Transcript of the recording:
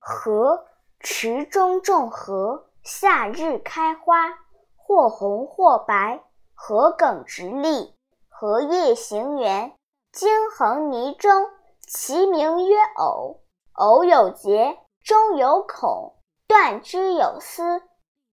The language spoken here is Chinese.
荷池中种荷，夏日开花，或红或白。荷梗直立，荷叶形圆，茎横泥中，其名曰藕。藕有节，中有孔，断之有丝。